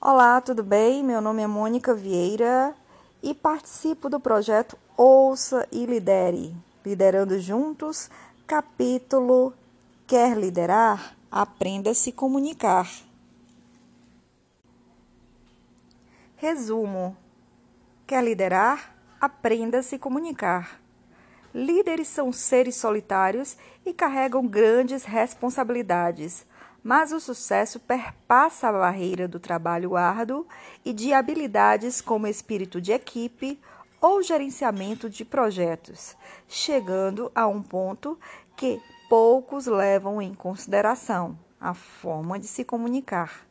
Olá, tudo bem? Meu nome é Mônica Vieira e participo do projeto Ouça e Lidere, Liderando Juntos, capítulo Quer liderar? Aprenda a se comunicar. Resumo: Quer liderar? Aprenda a se comunicar. Líderes são seres solitários e carregam grandes responsabilidades, mas o sucesso perpassa a barreira do trabalho árduo e de habilidades como espírito de equipe ou gerenciamento de projetos, chegando a um ponto que poucos levam em consideração a forma de se comunicar.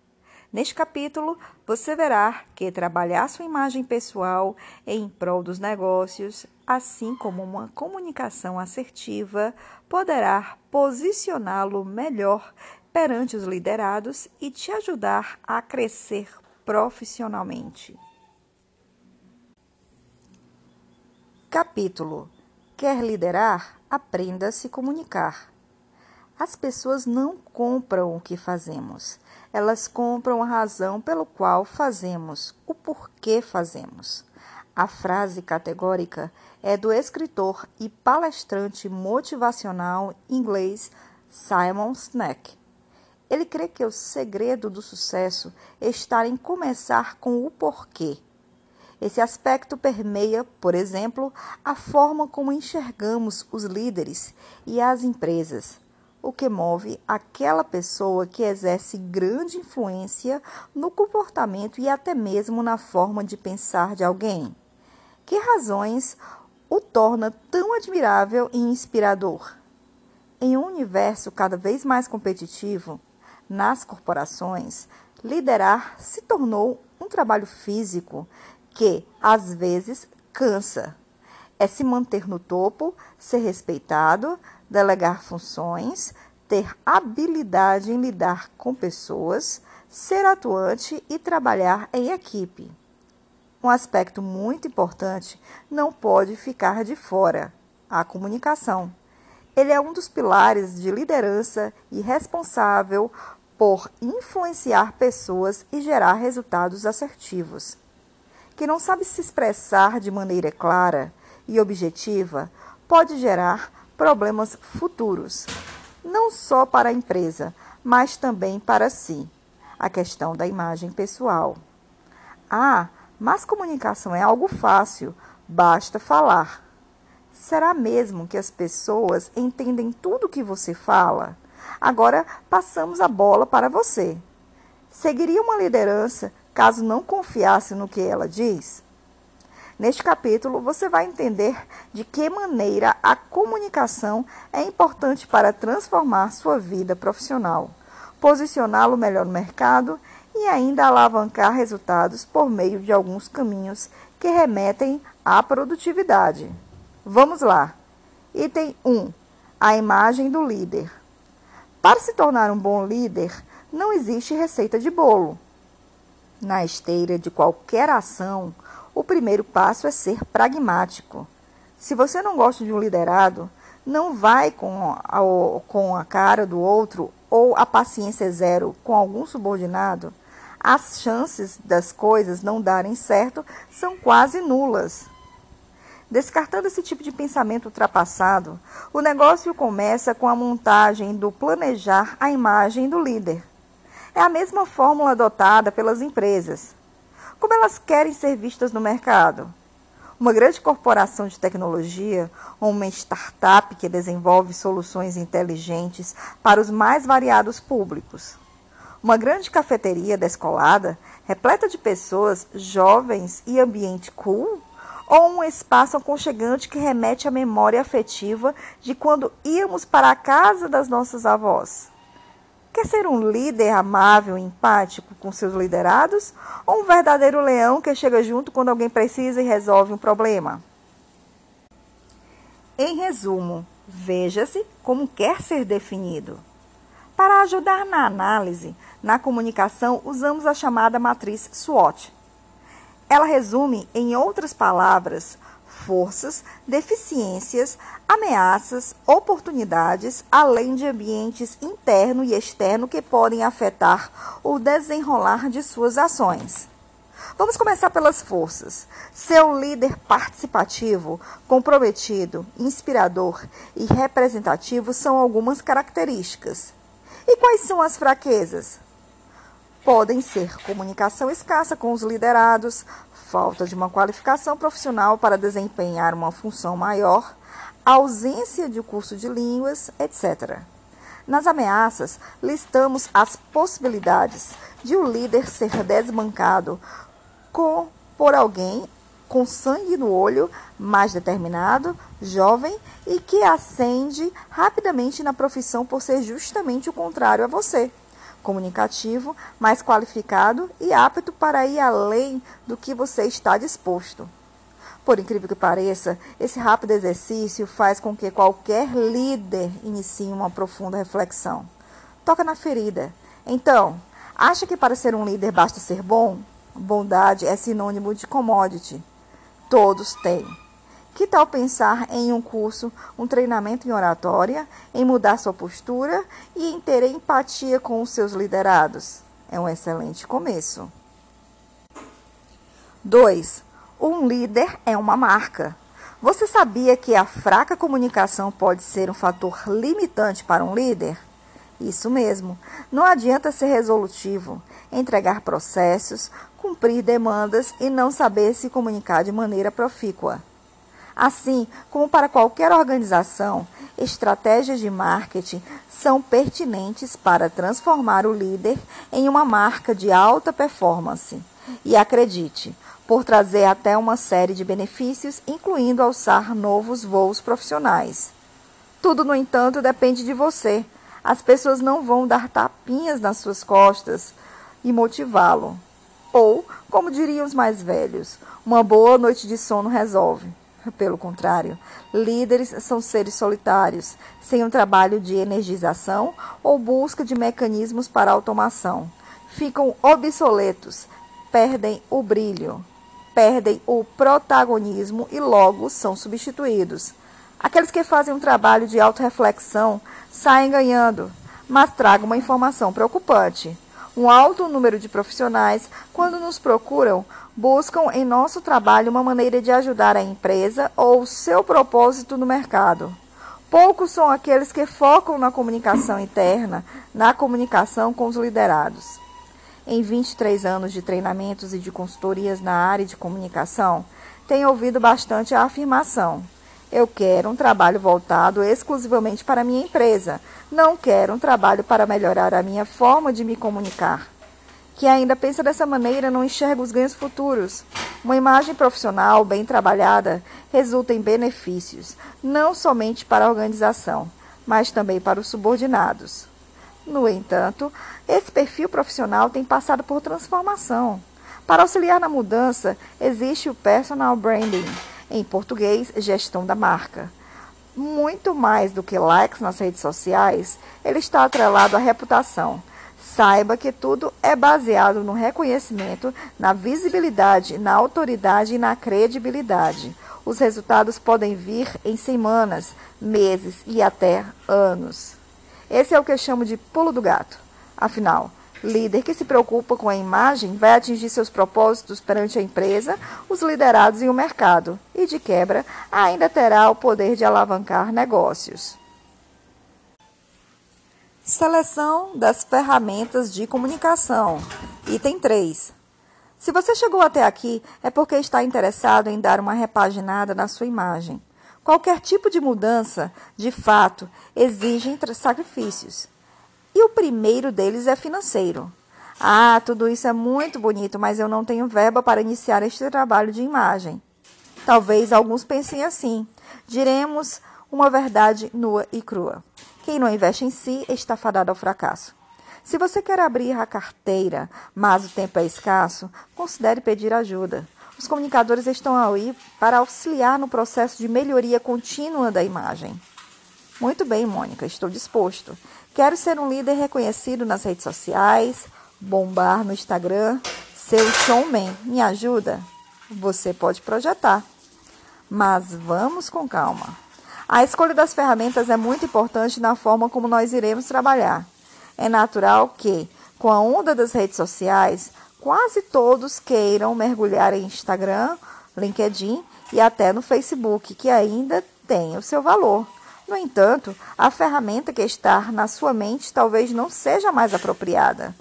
Neste capítulo, você verá que trabalhar sua imagem pessoal em prol dos negócios, assim como uma comunicação assertiva, poderá posicioná-lo melhor perante os liderados e te ajudar a crescer profissionalmente. Capítulo: Quer liderar? Aprenda a se comunicar. As pessoas não compram o que fazemos, elas compram a razão pelo qual fazemos, o porquê fazemos. A frase categórica é do escritor e palestrante motivacional inglês Simon Sinek. Ele crê que o segredo do sucesso está em começar com o porquê. Esse aspecto permeia, por exemplo, a forma como enxergamos os líderes e as empresas o que move aquela pessoa que exerce grande influência no comportamento e até mesmo na forma de pensar de alguém. Que razões o torna tão admirável e inspirador? Em um universo cada vez mais competitivo, nas corporações, liderar se tornou um trabalho físico que, às vezes, cansa. É se manter no topo, ser respeitado, delegar funções, ter habilidade em lidar com pessoas, ser atuante e trabalhar em equipe. Um aspecto muito importante não pode ficar de fora: a comunicação. Ele é um dos pilares de liderança e responsável por influenciar pessoas e gerar resultados assertivos. Quem não sabe se expressar de maneira clara e objetiva pode gerar problemas futuros, não só para a empresa, mas também para si. A questão da imagem pessoal. Ah, mas comunicação é algo fácil, basta falar. Será mesmo que as pessoas entendem tudo o que você fala? Agora passamos a bola para você. Seguiria uma liderança caso não confiasse no que ela diz? Neste capítulo, você vai entender de que maneira a comunicação é importante para transformar sua vida profissional, posicioná-lo melhor no mercado e ainda alavancar resultados por meio de alguns caminhos que remetem à produtividade. Vamos lá. Item 1: A imagem do líder. Para se tornar um bom líder, não existe receita de bolo. Na esteira de qualquer ação, o primeiro passo é ser pragmático. Se você não gosta de um liderado, não vai com a, com a cara do outro ou a paciência zero com algum subordinado, as chances das coisas não darem certo são quase nulas. Descartando esse tipo de pensamento ultrapassado, o negócio começa com a montagem do planejar a imagem do líder. É a mesma fórmula adotada pelas empresas. Como elas querem ser vistas no mercado? Uma grande corporação de tecnologia ou uma startup que desenvolve soluções inteligentes para os mais variados públicos. Uma grande cafeteria descolada, repleta de pessoas jovens e ambiente cool? Ou um espaço aconchegante que remete à memória afetiva de quando íamos para a casa das nossas avós? Quer ser um líder amável e empático com seus liderados? Ou um verdadeiro leão que chega junto quando alguém precisa e resolve um problema? Em resumo, veja-se como quer ser definido. Para ajudar na análise, na comunicação, usamos a chamada matriz SWOT. Ela resume, em outras palavras, forças, deficiências, ameaças, oportunidades, além de ambientes interno e externo que podem afetar o desenrolar de suas ações. Vamos começar pelas forças. Ser um líder participativo, comprometido, inspirador e representativo são algumas características. E quais são as fraquezas? Podem ser comunicação escassa com os liderados, falta de uma qualificação profissional para desempenhar uma função maior, ausência de curso de línguas, etc. Nas ameaças, listamos as possibilidades de o líder ser desbancado com, por alguém com sangue no olho, mais determinado, jovem e que ascende rapidamente na profissão por ser justamente o contrário a você. Comunicativo, mais qualificado e apto para ir além do que você está disposto. Por incrível que pareça, esse rápido exercício faz com que qualquer líder inicie uma profunda reflexão. Toca na ferida. Então, acha que para ser um líder basta ser bom? Bondade é sinônimo de commodity. Todos têm. Que tal pensar em um curso, um treinamento em oratória, em mudar sua postura e em ter empatia com os seus liderados? É um excelente começo. 2. Um líder é uma marca. Você sabia que a fraca comunicação pode ser um fator limitante para um líder? Isso mesmo. Não adianta ser resolutivo, entregar processos, cumprir demandas e não saber se comunicar de maneira profícua. Assim como para qualquer organização, estratégias de marketing são pertinentes para transformar o líder em uma marca de alta performance. E acredite, por trazer até uma série de benefícios, incluindo alçar novos voos profissionais. Tudo, no entanto, depende de você. As pessoas não vão dar tapinhas nas suas costas e motivá-lo. Ou, como diriam os mais velhos, uma boa noite de sono resolve. Pelo contrário, líderes são seres solitários, sem um trabalho de energização ou busca de mecanismos para automação. Ficam obsoletos, perdem o brilho, perdem o protagonismo e logo são substituídos. Aqueles que fazem um trabalho de autorreflexão saem ganhando, mas tragam uma informação preocupante. Um alto número de profissionais, quando nos procuram, buscam em nosso trabalho uma maneira de ajudar a empresa ou seu propósito no mercado. Poucos são aqueles que focam na comunicação interna, na comunicação com os liderados. Em 23 anos de treinamentos e de consultorias na área de comunicação, tenho ouvido bastante a afirmação: eu quero um trabalho voltado exclusivamente para a minha empresa. Não quero um trabalho para melhorar a minha forma de me comunicar. Que ainda pensa dessa maneira não enxerga os ganhos futuros. Uma imagem profissional bem trabalhada resulta em benefícios, não somente para a organização, mas também para os subordinados. No entanto, esse perfil profissional tem passado por transformação. Para auxiliar na mudança, existe o personal branding em português, gestão da marca. Muito mais do que likes nas redes sociais, ele está atrelado à reputação. Saiba que tudo é baseado no reconhecimento, na visibilidade, na autoridade e na credibilidade. Os resultados podem vir em semanas, meses e até anos. Esse é o que eu chamo de pulo do gato. Afinal, Líder que se preocupa com a imagem vai atingir seus propósitos perante a empresa, os liderados e o mercado, e de quebra, ainda terá o poder de alavancar negócios. Seleção das ferramentas de comunicação. Item 3. Se você chegou até aqui, é porque está interessado em dar uma repaginada na sua imagem. Qualquer tipo de mudança, de fato, exige sacrifícios. E o primeiro deles é financeiro. Ah, tudo isso é muito bonito, mas eu não tenho verba para iniciar este trabalho de imagem. Talvez alguns pensem assim. Diremos uma verdade nua e crua. Quem não investe em si está fadado ao fracasso. Se você quer abrir a carteira, mas o tempo é escasso, considere pedir ajuda. Os comunicadores estão aí para auxiliar no processo de melhoria contínua da imagem. Muito bem, Mônica, estou disposto. Quero ser um líder reconhecido nas redes sociais, bombar no Instagram, ser o showman. Me ajuda? Você pode projetar. Mas vamos com calma. A escolha das ferramentas é muito importante na forma como nós iremos trabalhar. É natural que, com a onda das redes sociais, quase todos queiram mergulhar em Instagram, LinkedIn e até no Facebook, que ainda tem o seu valor. No entanto, a ferramenta que está na sua mente talvez não seja mais apropriada.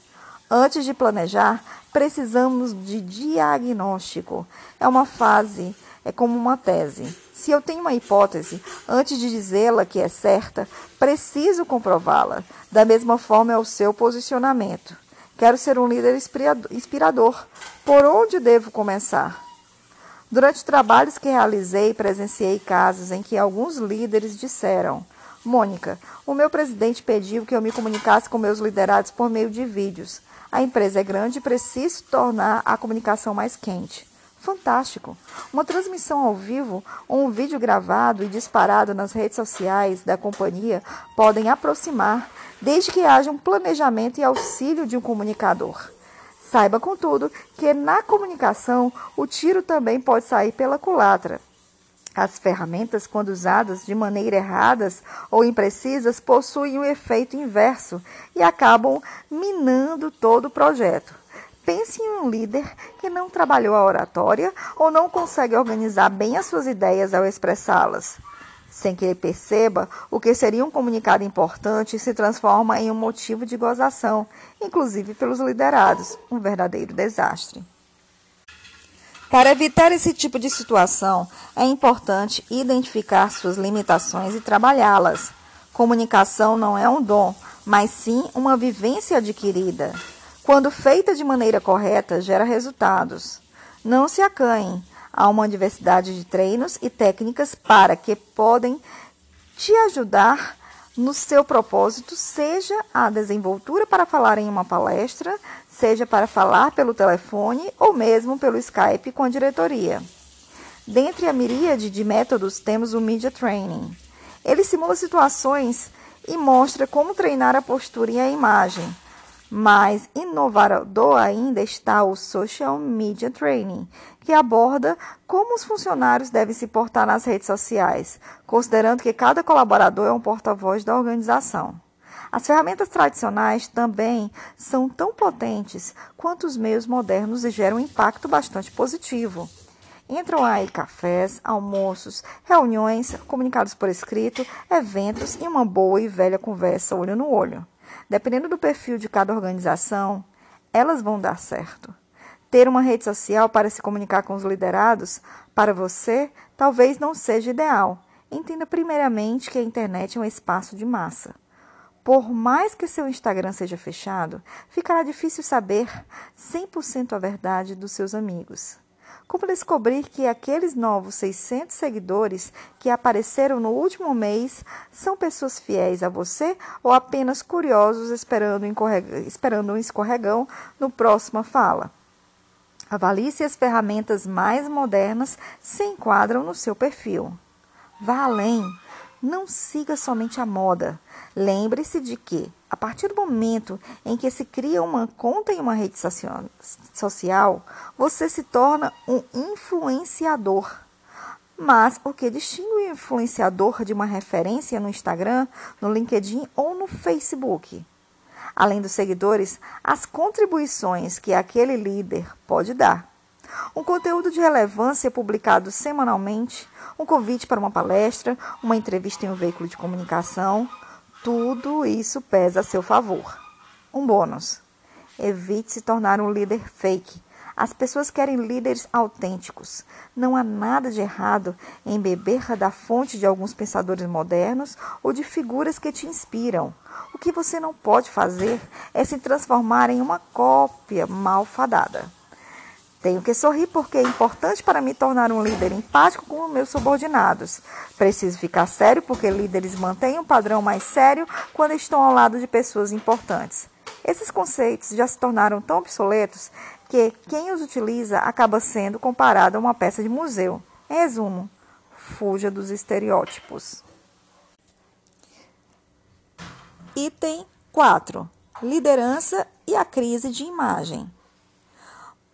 Antes de planejar, precisamos de diagnóstico. É uma fase, é como uma tese. Se eu tenho uma hipótese, antes de dizê-la que é certa, preciso comprová-la. Da mesma forma é o seu posicionamento. Quero ser um líder inspirador. Por onde devo começar? Durante trabalhos que realizei, presenciei casos em que alguns líderes disseram: Mônica, o meu presidente pediu que eu me comunicasse com meus liderados por meio de vídeos. A empresa é grande e preciso tornar a comunicação mais quente. Fantástico! Uma transmissão ao vivo ou um vídeo gravado e disparado nas redes sociais da companhia podem aproximar, desde que haja um planejamento e auxílio de um comunicador. Saiba, contudo, que na comunicação o tiro também pode sair pela culatra. As ferramentas, quando usadas de maneira errada ou imprecisas, possuem o um efeito inverso e acabam minando todo o projeto. Pense em um líder que não trabalhou a oratória ou não consegue organizar bem as suas ideias ao expressá-las sem que ele perceba, o que seria um comunicado importante se transforma em um motivo de gozação, inclusive pelos liderados, um verdadeiro desastre. Para evitar esse tipo de situação, é importante identificar suas limitações e trabalhá-las. Comunicação não é um dom, mas sim uma vivência adquirida. Quando feita de maneira correta, gera resultados. Não se acanhem. Há uma diversidade de treinos e técnicas para que podem te ajudar no seu propósito, seja a desenvoltura para falar em uma palestra, seja para falar pelo telefone ou mesmo pelo Skype com a diretoria. Dentre a miríade de métodos, temos o Media Training. Ele simula situações e mostra como treinar a postura e a imagem mais inovador ainda está o Social Media Training, que aborda como os funcionários devem se portar nas redes sociais, considerando que cada colaborador é um porta-voz da organização. As ferramentas tradicionais também são tão potentes quanto os meios modernos e geram um impacto bastante positivo. Entram aí cafés, almoços, reuniões, comunicados por escrito, eventos e uma boa e velha conversa olho no olho. Dependendo do perfil de cada organização, elas vão dar certo. Ter uma rede social para se comunicar com os liderados, para você, talvez não seja ideal. Entenda primeiramente que a internet é um espaço de massa. Por mais que seu Instagram seja fechado, ficará difícil saber 100% a verdade dos seus amigos. Como descobrir que aqueles novos 600 seguidores que apareceram no último mês são pessoas fiéis a você ou apenas curiosos esperando, esperando um escorregão no próxima fala? Avalie se as ferramentas mais modernas se enquadram no seu perfil. Vá além. Não siga somente a moda. Lembre-se de que, a partir do momento em que se cria uma conta em uma rede social, você se torna um influenciador. Mas o que distingue o influenciador de uma referência no Instagram, no LinkedIn ou no Facebook? Além dos seguidores, as contribuições que aquele líder pode dar. Um conteúdo de relevância publicado semanalmente, um convite para uma palestra, uma entrevista em um veículo de comunicação, tudo isso pesa a seu favor. Um bônus: evite se tornar um líder fake. As pessoas querem líderes autênticos. Não há nada de errado em beber da fonte de alguns pensadores modernos ou de figuras que te inspiram. O que você não pode fazer é se transformar em uma cópia malfadada. Tenho que sorrir porque é importante para me tornar um líder empático com os meus subordinados. Preciso ficar sério porque líderes mantêm um padrão mais sério quando estão ao lado de pessoas importantes. Esses conceitos já se tornaram tão obsoletos que quem os utiliza acaba sendo comparado a uma peça de museu. Em resumo, fuja dos estereótipos. Item 4: Liderança e a crise de imagem.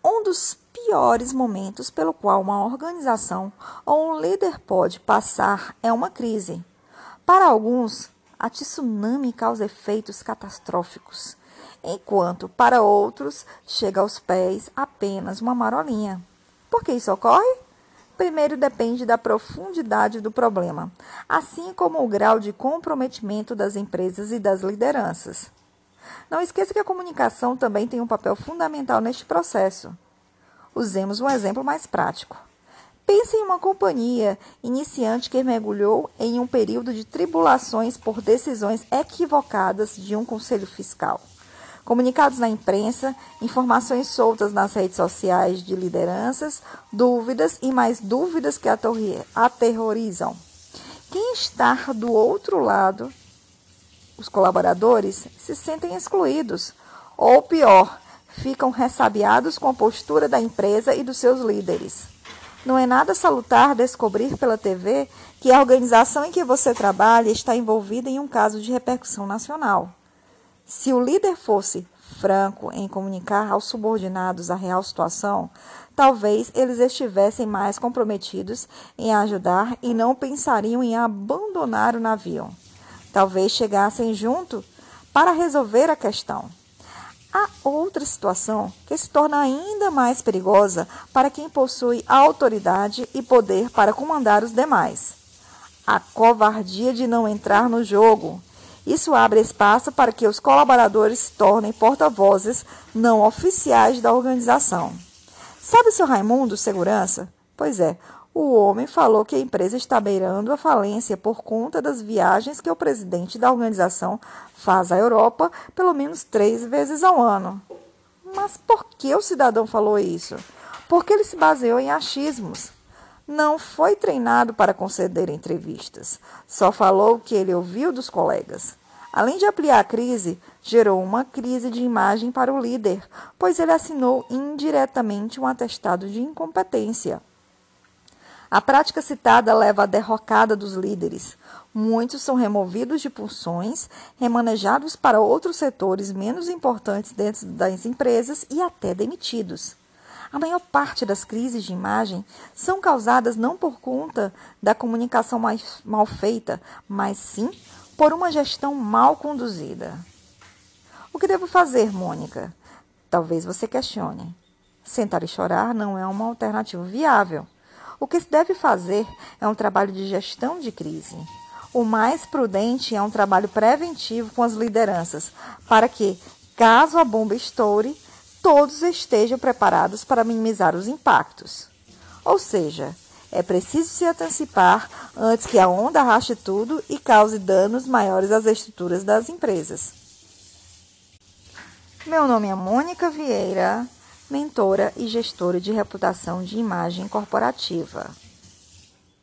Um dos piores momentos pelo qual uma organização ou um líder pode passar é uma crise. Para alguns, a tsunami causa efeitos catastróficos, enquanto para outros chega aos pés apenas uma marolinha. Por que isso ocorre? Primeiro depende da profundidade do problema, assim como o grau de comprometimento das empresas e das lideranças. Não esqueça que a comunicação também tem um papel fundamental neste processo. Usemos um exemplo mais prático. Pense em uma companhia iniciante que mergulhou em um período de tribulações por decisões equivocadas de um conselho fiscal. Comunicados na imprensa, informações soltas nas redes sociais de lideranças, dúvidas e mais dúvidas que aterrorizam. Quem está do outro lado, os colaboradores, se sentem excluídos, ou pior, ficam ressabiados com a postura da empresa e dos seus líderes. Não é nada salutar descobrir pela TV que a organização em que você trabalha está envolvida em um caso de repercussão nacional. Se o líder fosse franco em comunicar aos subordinados a real situação, talvez eles estivessem mais comprometidos em ajudar e não pensariam em abandonar o navio. Talvez chegassem junto para resolver a questão. Há outra situação que se torna ainda mais perigosa para quem possui autoridade e poder para comandar os demais. A covardia de não entrar no jogo. Isso abre espaço para que os colaboradores se tornem porta-vozes não oficiais da organização. Sabe o seu Raimundo, segurança? Pois é, o homem falou que a empresa está beirando a falência por conta das viagens que o presidente da organização faz à Europa pelo menos três vezes ao ano. Mas por que o cidadão falou isso? Porque ele se baseou em achismos. Não foi treinado para conceder entrevistas. Só falou o que ele ouviu dos colegas. Além de ampliar a crise, gerou uma crise de imagem para o líder, pois ele assinou indiretamente um atestado de incompetência. A prática citada leva à derrocada dos líderes. Muitos são removidos de funções, remanejados para outros setores menos importantes dentro das empresas e até demitidos. A maior parte das crises de imagem são causadas não por conta da comunicação mais mal feita, mas sim por uma gestão mal conduzida. O que devo fazer, Mônica? Talvez você questione. Sentar e chorar não é uma alternativa viável. O que se deve fazer é um trabalho de gestão de crise. O mais prudente é um trabalho preventivo com as lideranças, para que, caso a bomba estoure, todos estejam preparados para minimizar os impactos. Ou seja, é preciso se antecipar antes que a onda arraste tudo e cause danos maiores às estruturas das empresas. Meu nome é Mônica Vieira mentora e gestora de reputação de imagem corporativa.